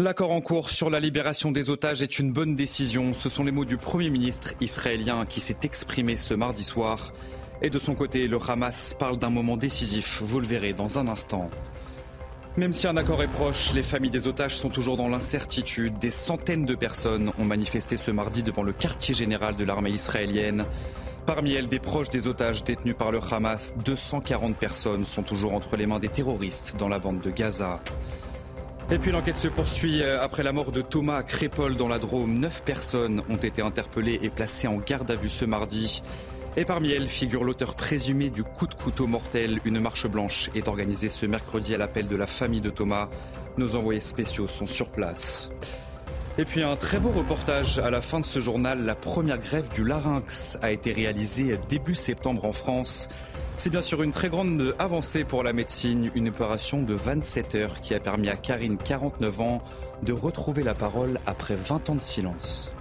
L'accord en cours sur la libération des otages est une bonne décision. Ce sont les mots du Premier ministre israélien qui s'est exprimé ce mardi soir. Et de son côté, le Hamas parle d'un moment décisif. Vous le verrez dans un instant. Même si un accord est proche, les familles des otages sont toujours dans l'incertitude. Des centaines de personnes ont manifesté ce mardi devant le quartier général de l'armée israélienne. Parmi elles, des proches des otages détenus par le Hamas. 240 personnes sont toujours entre les mains des terroristes dans la bande de Gaza. Et puis l'enquête se poursuit après la mort de Thomas Crépol dans la Drôme. Neuf personnes ont été interpellées et placées en garde à vue ce mardi. Et parmi elles figure l'auteur présumé du coup de couteau mortel. Une marche blanche est organisée ce mercredi à l'appel de la famille de Thomas. Nos envoyés spéciaux sont sur place. Et puis un très beau reportage à la fin de ce journal. La première grève du larynx a été réalisée début septembre en France. C'est bien sûr une très grande avancée pour la médecine, une opération de 27 heures qui a permis à Karine, 49 ans, de retrouver la parole après 20 ans de silence.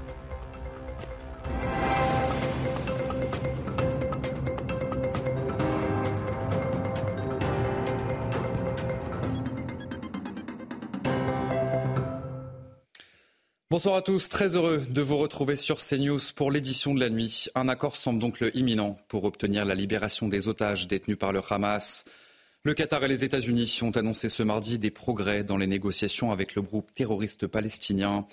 Bonsoir à tous, très heureux de vous retrouver sur CNews pour l'édition de la nuit. Un accord semble donc imminent pour obtenir la libération des otages détenus par le Hamas. Le Qatar et les États-Unis ont annoncé ce mardi des progrès dans les négociations avec le groupe terroriste palestinien.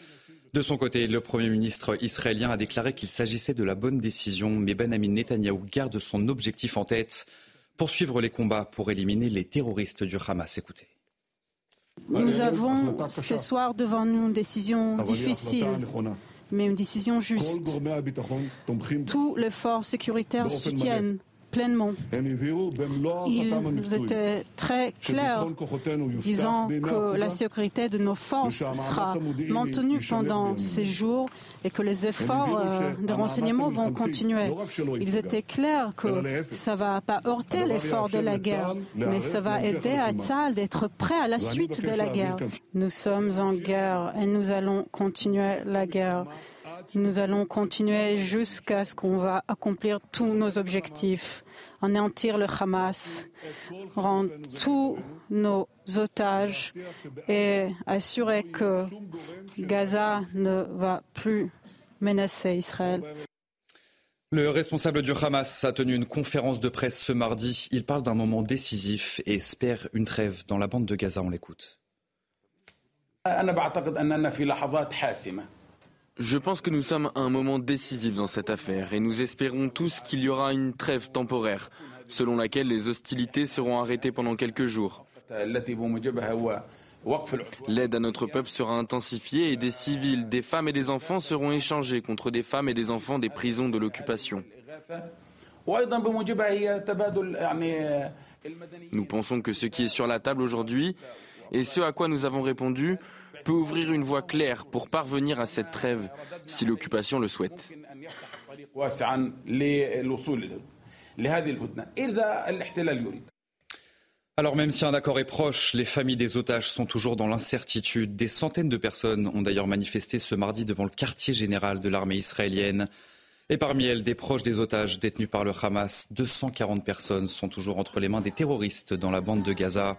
De son côté, le Premier ministre israélien a déclaré qu'il s'agissait de la bonne décision, mais Benjamin Netanyahou garde son objectif en tête, poursuivre les combats pour éliminer les terroristes du Hamas. Écoutez. Nous avons ce soir devant nous une décision difficile, mais une décision juste. Tous les forces sécuritaires soutiennent pleinement. Ils étaient très clairs, disant que la sécurité de nos forces sera maintenue pendant ces jours et que les efforts de renseignement vont continuer. Ils étaient clairs que ça ne va pas heurter l'effort de la guerre, mais ça va aider à Tzal d'être prêt à la suite de la guerre. Nous sommes en guerre et nous allons continuer la guerre. Nous allons continuer jusqu'à ce qu'on va accomplir tous nos objectifs, anéantir le Hamas, rendre tous nos otages et assurer que Gaza ne va plus menacer Israël. Le responsable du Hamas a tenu une conférence de presse ce mardi. Il parle d'un moment décisif et espère une trêve dans la bande de Gaza. On l'écoute. Je pense que nous sommes à un moment décisif dans cette affaire et nous espérons tous qu'il y aura une trêve temporaire, selon laquelle les hostilités seront arrêtées pendant quelques jours. L'aide à notre peuple sera intensifiée et des civils, des femmes et des enfants seront échangés contre des femmes et des enfants des prisons de l'occupation. Nous pensons que ce qui est sur la table aujourd'hui et ce à quoi nous avons répondu peut ouvrir une voie claire pour parvenir à cette trêve si l'occupation le souhaite. Alors même si un accord est proche, les familles des otages sont toujours dans l'incertitude. Des centaines de personnes ont d'ailleurs manifesté ce mardi devant le quartier général de l'armée israélienne. Et parmi elles, des proches des otages détenus par le Hamas. 240 personnes sont toujours entre les mains des terroristes dans la bande de Gaza.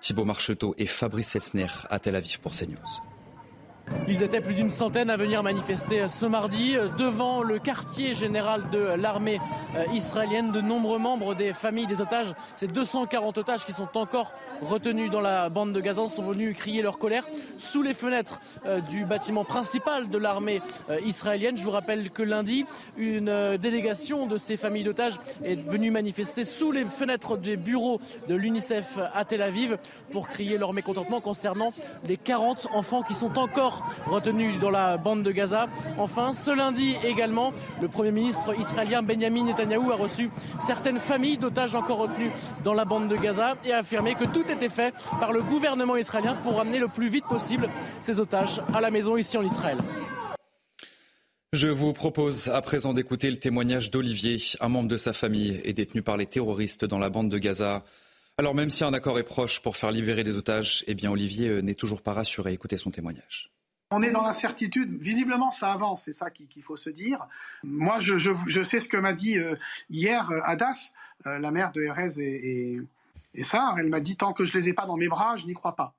Thibault Marcheteau et Fabrice Elsner à Tel Aviv pour CNews. Ils étaient plus d'une centaine à venir manifester ce mardi devant le quartier général de l'armée israélienne. De nombreux membres des familles des otages, ces 240 otages qui sont encore retenus dans la bande de Gaza, sont venus crier leur colère sous les fenêtres du bâtiment principal de l'armée israélienne. Je vous rappelle que lundi, une délégation de ces familles d'otages est venue manifester sous les fenêtres des bureaux de l'UNICEF à Tel Aviv pour crier leur mécontentement concernant les 40 enfants qui sont encore retenus dans la bande de Gaza. Enfin, ce lundi également, le Premier ministre israélien Benjamin Netanyahou a reçu certaines familles d'otages encore retenus dans la bande de Gaza et a affirmé que tout était fait par le gouvernement israélien pour ramener le plus vite possible ces otages à la maison ici en Israël. Je vous propose à présent d'écouter le témoignage d'Olivier. Un membre de sa famille est détenu par les terroristes dans la bande de Gaza. Alors même si un accord est proche pour faire libérer des otages, eh bien Olivier euh, n'est toujours pas rassuré. Écoutez son témoignage. On est dans l'incertitude. Visiblement, ça avance. C'est ça qu'il faut se dire. Moi, je, sais ce que m'a dit euh, hier euh, Adas, la mère de Erez et, et, et ça. Elle m'a dit tant que je les ai pas dans mes bras, je n'y crois pas.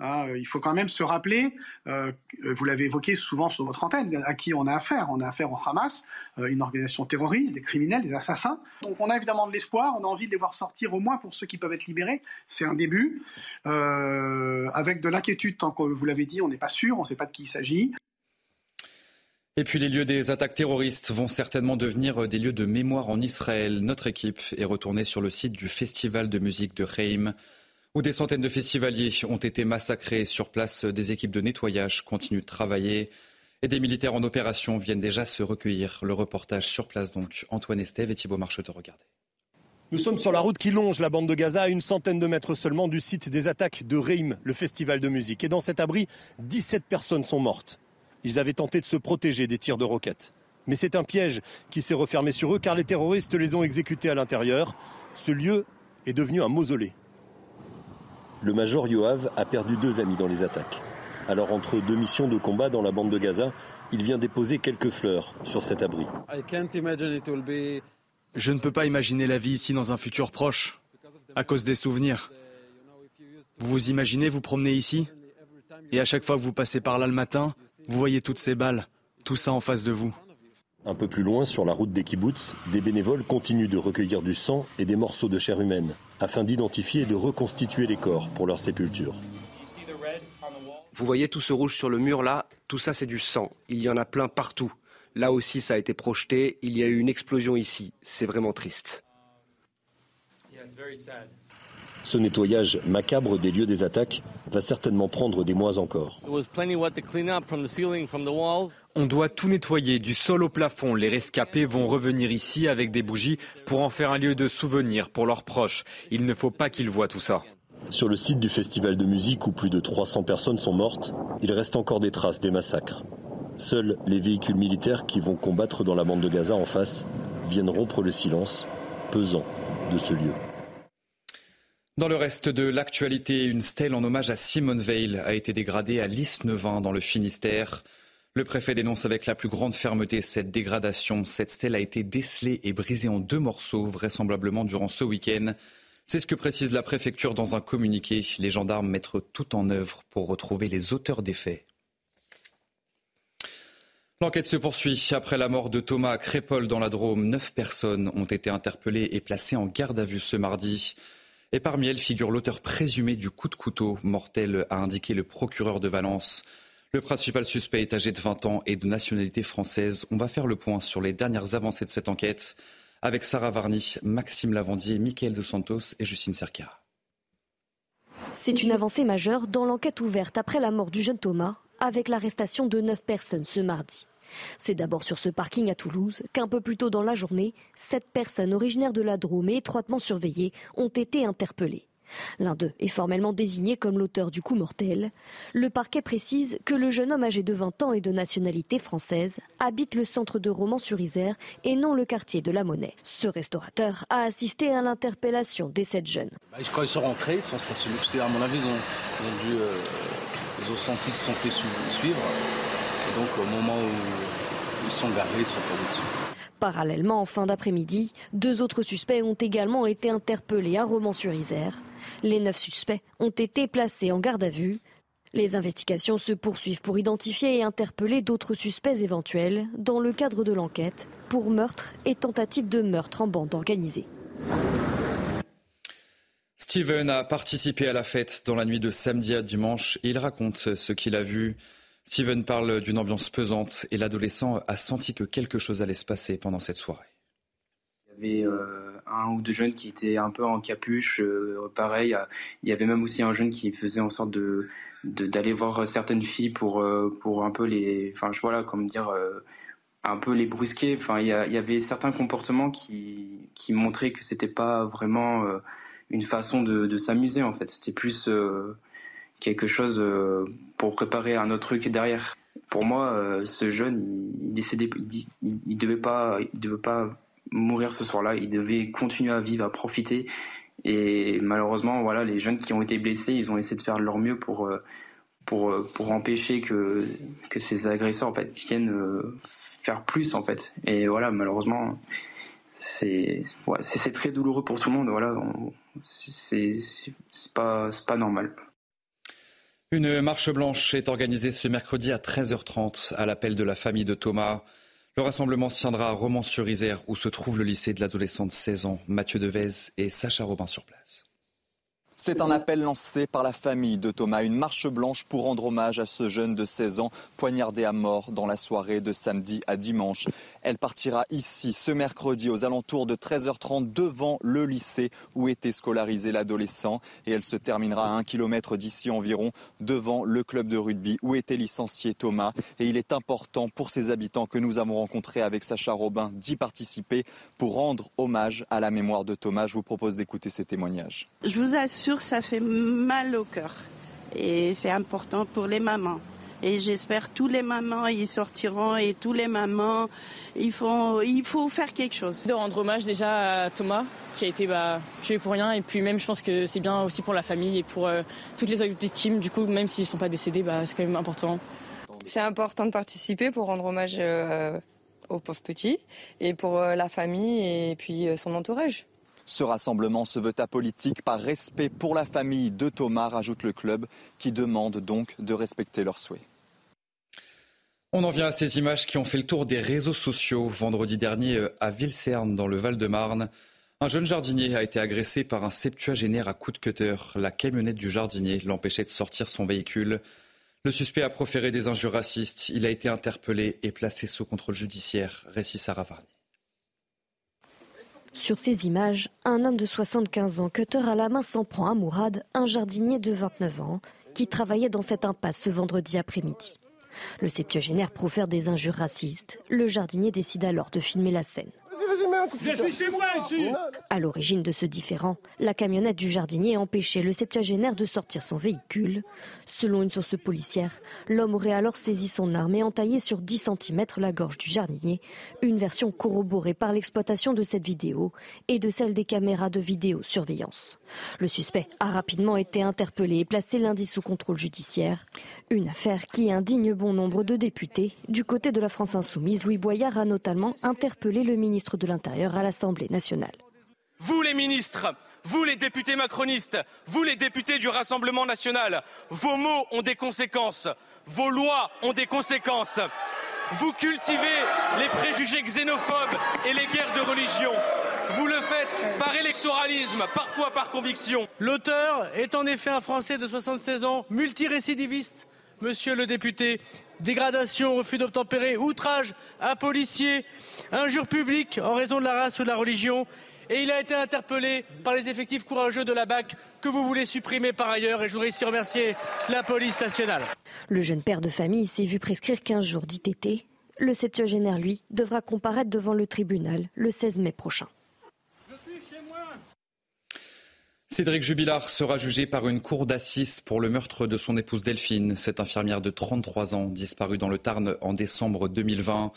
Hein, il faut quand même se rappeler, euh, vous l'avez évoqué souvent sur votre antenne, à qui on a affaire. On a affaire au Hamas, euh, une organisation terroriste, des criminels, des assassins. Donc on a évidemment de l'espoir, on a envie de les voir sortir au moins pour ceux qui peuvent être libérés. C'est un début. Euh, avec de l'inquiétude, tant que vous l'avez dit, on n'est pas sûr, on ne sait pas de qui il s'agit. Et puis les lieux des attaques terroristes vont certainement devenir des lieux de mémoire en Israël. Notre équipe est retournée sur le site du festival de musique de Reim où des centaines de festivaliers ont été massacrés. Sur place, des équipes de nettoyage continuent de travailler et des militaires en opération viennent déjà se recueillir. Le reportage sur place donc, Antoine Estève et Thibault Marcheteau, regardez. Nous sommes sur la route qui longe la bande de Gaza, à une centaine de mètres seulement du site des attaques de Reim, le festival de musique. Et dans cet abri, 17 personnes sont mortes. Ils avaient tenté de se protéger des tirs de roquettes. Mais c'est un piège qui s'est refermé sur eux car les terroristes les ont exécutés à l'intérieur. Ce lieu est devenu un mausolée le major Yoav a perdu deux amis dans les attaques. Alors entre deux missions de combat dans la bande de Gaza, il vient déposer quelques fleurs sur cet abri. Je ne peux pas imaginer la vie ici dans un futur proche, à cause des souvenirs. Vous vous imaginez vous promener ici? Et à chaque fois que vous passez par là le matin, vous voyez toutes ces balles, tout ça en face de vous. Un peu plus loin, sur la route des kibbutz, des bénévoles continuent de recueillir du sang et des morceaux de chair humaine afin d'identifier et de reconstituer les corps pour leur sépulture. Vous voyez tout ce rouge sur le mur là? Tout ça c'est du sang. Il y en a plein partout. Là aussi ça a été projeté. Il y a eu une explosion ici. C'est vraiment triste. Ce nettoyage macabre des lieux des attaques va certainement prendre des mois encore. On doit tout nettoyer du sol au plafond. Les rescapés vont revenir ici avec des bougies pour en faire un lieu de souvenir pour leurs proches. Il ne faut pas qu'ils voient tout ça. Sur le site du festival de musique où plus de 300 personnes sont mortes, il reste encore des traces des massacres. Seuls les véhicules militaires qui vont combattre dans la bande de Gaza en face viennent rompre le silence pesant de ce lieu. Dans le reste de l'actualité, une stèle en hommage à Simone Veil a été dégradée à Lisnevin dans le Finistère. Le préfet dénonce avec la plus grande fermeté cette dégradation. Cette stèle a été décelée et brisée en deux morceaux, vraisemblablement durant ce week-end. C'est ce que précise la préfecture dans un communiqué. Les gendarmes mettent tout en œuvre pour retrouver les auteurs des faits. L'enquête se poursuit. Après la mort de Thomas Crépol dans la Drôme, neuf personnes ont été interpellées et placées en garde à vue ce mardi. Et parmi elles figure l'auteur présumé du coup de couteau mortel, a indiqué le procureur de Valence. Le principal suspect est âgé de 20 ans et de nationalité française. On va faire le point sur les dernières avancées de cette enquête avec Sarah Varny, Maxime Lavandier, Michael Dos Santos et Justine Cerquera. C'est une avancée majeure dans l'enquête ouverte après la mort du jeune Thomas, avec l'arrestation de neuf personnes ce mardi. C'est d'abord sur ce parking à Toulouse qu'un peu plus tôt dans la journée, sept personnes originaires de la Drôme et étroitement surveillées ont été interpellées. L'un d'eux est formellement désigné comme l'auteur du coup mortel. Le parquet précise que le jeune homme âgé de 20 ans et de nationalité française habite le centre de Romans-sur-Isère et non le quartier de la Monnaie. Ce restaurateur a assisté à l'interpellation des sept jeunes. Bah, quand ils sont rentrés, ils sont stationnés, parce qu'à mon avis, ils ont, dû, euh, ils ont senti qu'ils sont fait suivre. Et donc, au moment où ils sont garés, ils sont tombés dessus. Parallèlement, en fin d'après-midi, deux autres suspects ont également été interpellés à Romans-sur-Isère. Les neuf suspects ont été placés en garde à vue. Les investigations se poursuivent pour identifier et interpeller d'autres suspects éventuels dans le cadre de l'enquête pour meurtre et tentative de meurtre en bande organisée. Steven a participé à la fête dans la nuit de samedi à dimanche il raconte ce qu'il a vu. Steven parle d'une ambiance pesante et l'adolescent a senti que quelque chose allait se passer pendant cette soirée. Il y avait euh, un ou deux jeunes qui étaient un peu en capuche. pareil, il y avait même aussi un jeune qui faisait en sorte de d'aller voir certaines filles pour pour un peu les, enfin je comme dire un peu les brusquer. Enfin, il y, avait certains comportements qui, qui montraient que c'était pas vraiment euh, une façon de, de s'amuser en fait. C'était plus euh, quelque chose euh, pour préparer un autre truc derrière. Pour moi, ce jeune, il, décédait, devait pas, il devait pas mourir ce soir-là. Il devait continuer à vivre, à profiter. Et malheureusement, voilà, les jeunes qui ont été blessés, ils ont essayé de faire leur mieux pour pour pour empêcher que que ces agresseurs en fait viennent faire plus en fait. Et voilà, malheureusement, c'est c'est très douloureux pour tout le monde. Voilà, c'est pas pas normal. Une marche blanche est organisée ce mercredi à 13h30 à l'appel de la famille de Thomas. Le rassemblement se tiendra à Romans-sur-Isère où se trouve le lycée de l'adolescent de 16 ans, Mathieu Devez et Sacha Robin sur place. C'est un appel lancé par la famille de Thomas, une marche blanche pour rendre hommage à ce jeune de 16 ans poignardé à mort dans la soirée de samedi à dimanche. Elle partira ici ce mercredi aux alentours de 13h30 devant le lycée où était scolarisé l'adolescent et elle se terminera à un kilomètre d'ici environ devant le club de rugby où était licencié Thomas. Et il est important pour ces habitants que nous avons rencontrés avec Sacha Robin d'y participer pour rendre hommage à la mémoire de Thomas. Je vous propose d'écouter ces témoignages. Ça fait mal au cœur. Et c'est important pour les mamans. Et j'espère tous les mamans y sortiront et tous les mamans, il faut, il faut faire quelque chose. De rendre hommage déjà à Thomas qui a été bah, tué pour rien et puis même je pense que c'est bien aussi pour la famille et pour euh, toutes les autres victimes. Du coup, même s'ils ne sont pas décédés, bah, c'est quand même important. C'est important de participer pour rendre hommage euh, aux pauvres petits et pour euh, la famille et puis son entourage. Ce rassemblement se veut apolitique par respect pour la famille de Thomas, rajoute le club, qui demande donc de respecter leurs souhaits. On en vient à ces images qui ont fait le tour des réseaux sociaux. Vendredi dernier, euh, à Vilserne, dans le Val-de-Marne, un jeune jardinier a été agressé par un septuagénaire à coups de cutter. La camionnette du jardinier l'empêchait de sortir son véhicule. Le suspect a proféré des injures racistes. Il a été interpellé et placé sous contrôle judiciaire. Récit Sarah sur ces images, un homme de 75 ans, cutter à la main, s'en prend à Mourad, un jardinier de 29 ans, qui travaillait dans cette impasse ce vendredi après-midi. Le septuagénaire profère des injures racistes. Le jardinier décide alors de filmer la scène. Je suis chez moi ici À l'origine de ce différend, la camionnette du jardinier empêchait le septuagénaire de sortir son véhicule. Selon une source policière, l'homme aurait alors saisi son arme et entaillé sur 10 cm la gorge du jardinier, une version corroborée par l'exploitation de cette vidéo et de celle des caméras de vidéosurveillance. Le suspect a rapidement été interpellé et placé lundi sous contrôle judiciaire. Une affaire qui indigne bon nombre de députés. Du côté de la France insoumise, Louis Boyard a notamment interpellé le ministre de l'Intérieur à l'Assemblée nationale. Vous les ministres, vous les députés macronistes, vous les députés du Rassemblement national, vos mots ont des conséquences, vos lois ont des conséquences. Vous cultivez les préjugés xénophobes et les guerres de religion. Vous le faites par électoralisme, parfois par conviction. L'auteur est en effet un Français de 76 ans, multirécidiviste. Monsieur le député, dégradation, refus d'obtempérer, outrage à policier, injure publique en raison de la race ou de la religion. Et il a été interpellé par les effectifs courageux de la BAC que vous voulez supprimer par ailleurs. Et je voudrais ici remercier la police nationale. Le jeune père de famille s'est vu prescrire 15 jours d'ITT. Le septuagénaire, lui, devra comparaître devant le tribunal le 16 mai prochain. Cédric Jubilard sera jugé par une cour d'assises pour le meurtre de son épouse Delphine, cette infirmière de 33 ans disparue dans le Tarn en décembre 2020.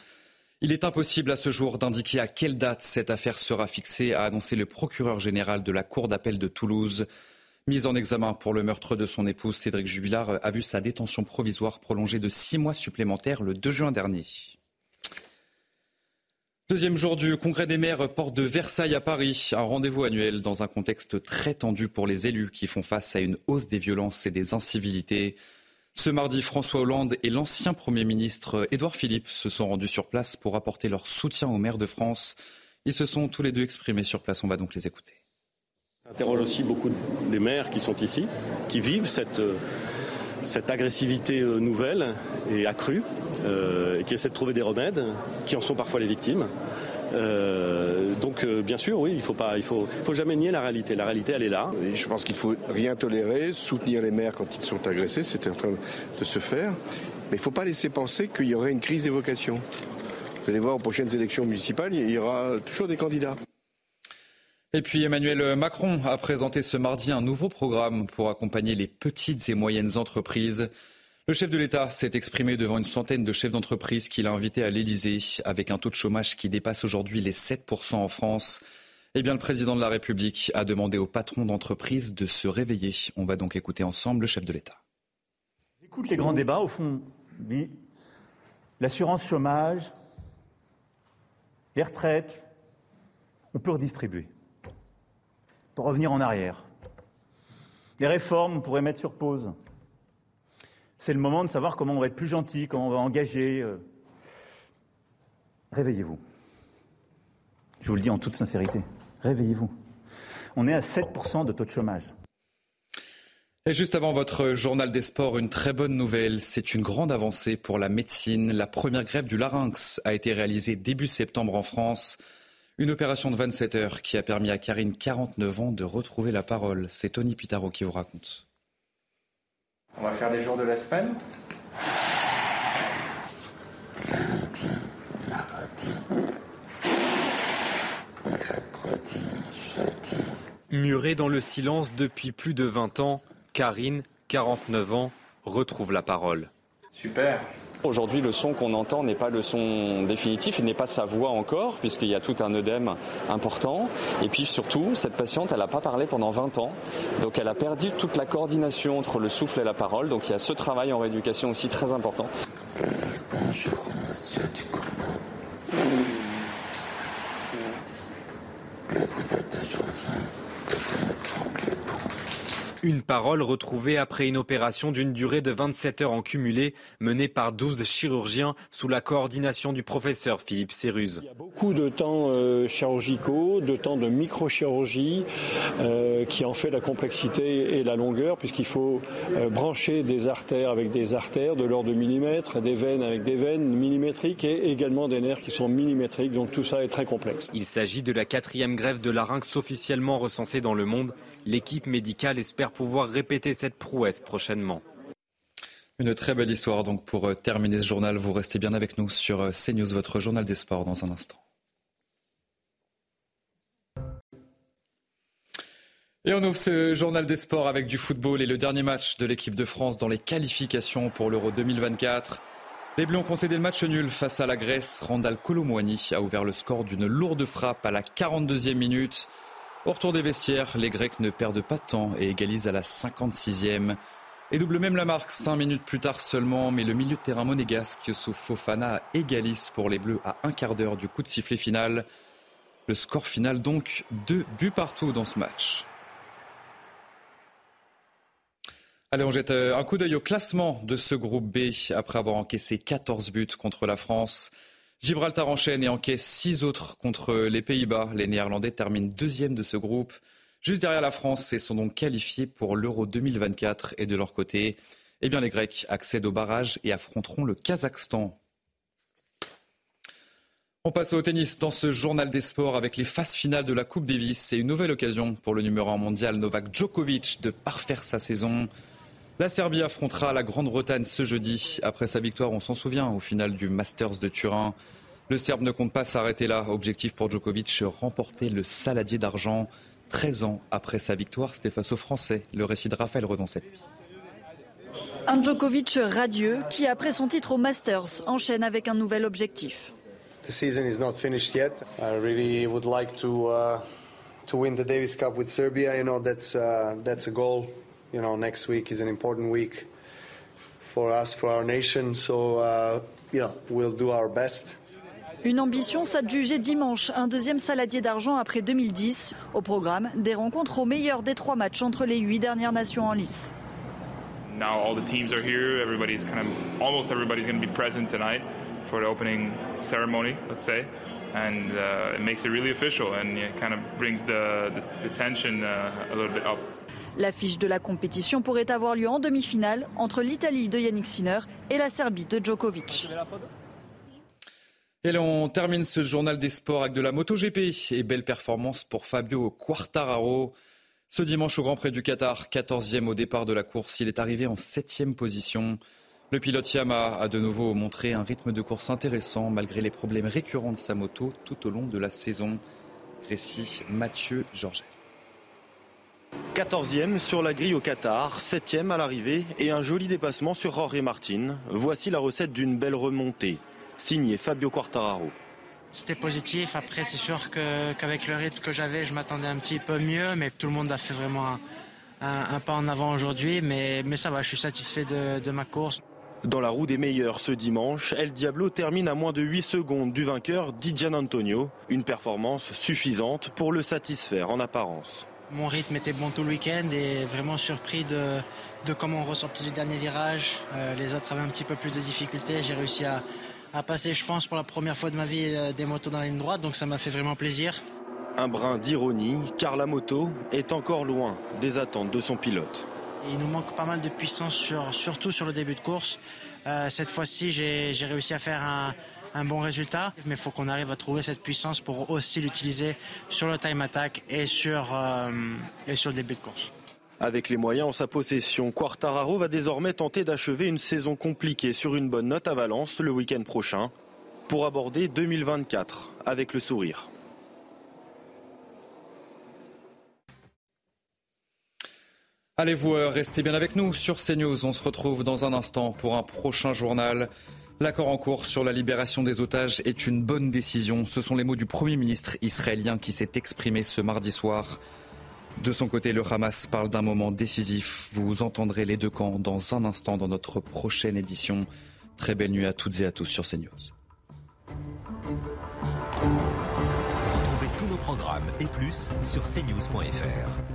Il est impossible à ce jour d'indiquer à quelle date cette affaire sera fixée, a annoncé le procureur général de la Cour d'appel de Toulouse. Mise en examen pour le meurtre de son épouse, Cédric Jubilard a vu sa détention provisoire prolongée de six mois supplémentaires le 2 juin dernier. Deuxième jour du congrès des maires porte de Versailles à Paris, un rendez-vous annuel dans un contexte très tendu pour les élus qui font face à une hausse des violences et des incivilités. Ce mardi, François Hollande et l'ancien Premier ministre Édouard Philippe se sont rendus sur place pour apporter leur soutien aux maires de France. Ils se sont tous les deux exprimés sur place, on va donc les écouter. Ça aussi beaucoup des maires qui sont ici, qui vivent cette, cette agressivité euh, nouvelle et accrue, euh, et qui essaient de trouver des remèdes, qui en sont parfois les victimes. donc bien sûr, oui, il faut pas, il faut, faut jamais nier la réalité. La réalité, elle est là. je pense qu'il faut rien tolérer, soutenir les maires quand ils sont agressés, c'est en train de se faire. Mais il ne faut pas laisser penser qu'il y aurait une crise des vocations. Vous allez voir aux prochaines élections municipales, il y aura toujours des candidats. Et puis Emmanuel Macron a présenté ce mardi un nouveau programme pour accompagner les petites et moyennes entreprises. Le chef de l'État s'est exprimé devant une centaine de chefs d'entreprise qu'il a invités à l'Élysée avec un taux de chômage qui dépasse aujourd'hui les 7% en France. Eh bien, le président de la République a demandé aux patrons d'entreprise de se réveiller. On va donc écouter ensemble le chef de l'État. J'écoute les grands débats. Au fond, l'assurance chômage, les retraites, on peut redistribuer, pour revenir en arrière. Les réformes, on pourrait mettre sur pause. C'est le moment de savoir comment on va être plus gentil, comment on va engager. Euh. Réveillez-vous. Je vous le dis en toute sincérité. Réveillez-vous. On est à 7% de taux de chômage. Et juste avant votre journal des sports, une très bonne nouvelle. C'est une grande avancée pour la médecine. La première grève du larynx a été réalisée début septembre en France. Une opération de 27 heures qui a permis à Karine, 49 ans, de retrouver la parole. C'est Tony Pitaro qui vous raconte. On va faire les jours de la semaine. Muré dans le silence depuis plus de 20 ans, Karine, 49 ans, retrouve la parole. Super. Aujourd'hui, le son qu'on entend n'est pas le son définitif, il n'est pas sa voix encore, puisqu'il y a tout un œdème important. Et puis surtout, cette patiente, elle n'a pas parlé pendant 20 ans, donc elle a perdu toute la coordination entre le souffle et la parole. Donc il y a ce travail en rééducation aussi très important. Bonjour, monsieur Ducournau. Vous êtes que vous. Une parole retrouvée après une opération d'une durée de 27 heures en cumulé, menée par 12 chirurgiens sous la coordination du professeur Philippe Céruse. Il y a beaucoup de temps euh, chirurgicaux, de temps de microchirurgie, euh, qui en fait la complexité et la longueur, puisqu'il faut euh, brancher des artères avec des artères de l'ordre de millimètres, des veines avec des veines millimétriques et également des nerfs qui sont millimétriques. Donc tout ça est très complexe. Il s'agit de la quatrième grève de larynx officiellement recensée dans le monde. L'équipe médicale espère pouvoir répéter cette prouesse prochainement. Une très belle histoire donc pour euh, terminer ce journal. Vous restez bien avec nous sur euh, CNews, votre journal des sports dans un instant. Et on ouvre ce journal des sports avec du football et le dernier match de l'équipe de France dans les qualifications pour l'Euro 2024. Les Bleus ont concédé le match nul face à la Grèce. Randall Colomwani a ouvert le score d'une lourde frappe à la 42e minute. Au retour des vestiaires, les Grecs ne perdent pas de temps et égalisent à la 56e. Et double même la marque cinq minutes plus tard seulement, mais le milieu de terrain monégasque sous Fofana égalise pour les Bleus à un quart d'heure du coup de sifflet final. Le score final donc, deux buts partout dans ce match. Allez, on jette euh, un coup d'œil au classement de ce groupe B après avoir encaissé 14 buts contre la France. Gibraltar enchaîne et encaisse six autres contre les Pays-Bas. Les Néerlandais terminent deuxième de ce groupe. Juste derrière la France et sont donc qualifiés pour l'Euro 2024. Et de leur côté, eh bien, les Grecs accèdent au barrage et affronteront le Kazakhstan. On passe au tennis dans ce journal des sports avec les phases finales de la Coupe Davis. C'est une nouvelle occasion pour le numéro 1 mondial Novak Djokovic de parfaire sa saison. La Serbie affrontera la Grande-Bretagne ce jeudi après sa victoire, on s'en souvient, au final du Masters de Turin. Le Serbe ne compte pas s'arrêter là. Objectif pour Djokovic, remporter le saladier d'argent 13 ans après sa victoire. C'était face aux Français. Le récit de Raphaël Redon cette nuit. Un Djokovic radieux qui, après son titre au Masters, enchaîne avec un nouvel objectif. The season is not finished yet. I really would like to uh, to win the Davis Cup with Serbia. You know that's uh, that's a goal you know, next week is an important week for us, for our nation. So, uh, you know, we'll do our best. Une ambition s'adjuger dimanche, un deuxième saladier d'argent après 2010. Au programme, des rencontres au meilleur des trois matchs entre les huit dernières nations en lice. Now all the teams are here. Everybody's kind of, almost everybody's going to be present tonight for the opening ceremony, let's say. And uh, it makes it really official and it kind of brings the, the, the tension uh, a little bit up. L'affiche de la compétition pourrait avoir lieu en demi-finale entre l'Italie de Yannick Sinner et la Serbie de Djokovic. Et on termine ce journal des sports avec de la MotoGP et belle performance pour Fabio Quartararo. Ce dimanche au Grand Prix du Qatar, 14e au départ de la course, il est arrivé en 7e position. Le pilote Yamaha a de nouveau montré un rythme de course intéressant malgré les problèmes récurrents de sa moto tout au long de la saison. Récit Mathieu Georget. 14e sur la grille au Qatar, 7e à l'arrivée et un joli dépassement sur Jorge Martin. Voici la recette d'une belle remontée signé Fabio Quartararo. C'était positif. Après, c'est sûr qu'avec le rythme que j'avais, je m'attendais un petit peu mieux, mais tout le monde a fait vraiment un, pas en avant aujourd'hui. Mais, mais, ça va, je suis satisfait de, de, ma course. Dans la roue des meilleurs ce dimanche, El Diablo termine à moins de 8 secondes du vainqueur Dijan Antonio. Une performance suffisante pour le satisfaire en apparence. Mon rythme était bon tout le week-end et vraiment surpris de, de comment on ressortit du dernier virage. Euh, les autres avaient un petit peu plus de difficultés. J'ai réussi à, à passer, je pense, pour la première fois de ma vie euh, des motos dans la ligne droite, donc ça m'a fait vraiment plaisir. Un brin d'ironie, car la moto est encore loin des attentes de son pilote. Il nous manque pas mal de puissance, sur, surtout sur le début de course. Euh, cette fois-ci, j'ai réussi à faire un, bon résultat, mais il faut qu'on arrive à trouver cette puissance pour aussi l'utiliser sur le time attack et sur, euh, et sur le début de course. Avec les moyens en sa possession, Quartararo va désormais tenter d'achever une saison compliquée sur une bonne note à Valence le week-end prochain pour aborder 2024 avec le sourire. Allez vous euh, restez bien avec nous sur CNews. On se retrouve dans un instant pour un prochain journal. L'accord en cours sur la libération des otages est une bonne décision. Ce sont les mots du Premier ministre israélien qui s'est exprimé ce mardi soir. De son côté, le Hamas parle d'un moment décisif. Vous entendrez les deux camps dans un instant dans notre prochaine édition. Très belle nuit à toutes et à tous sur CNews. Retrouvez tous nos programmes et plus sur cnews.fr.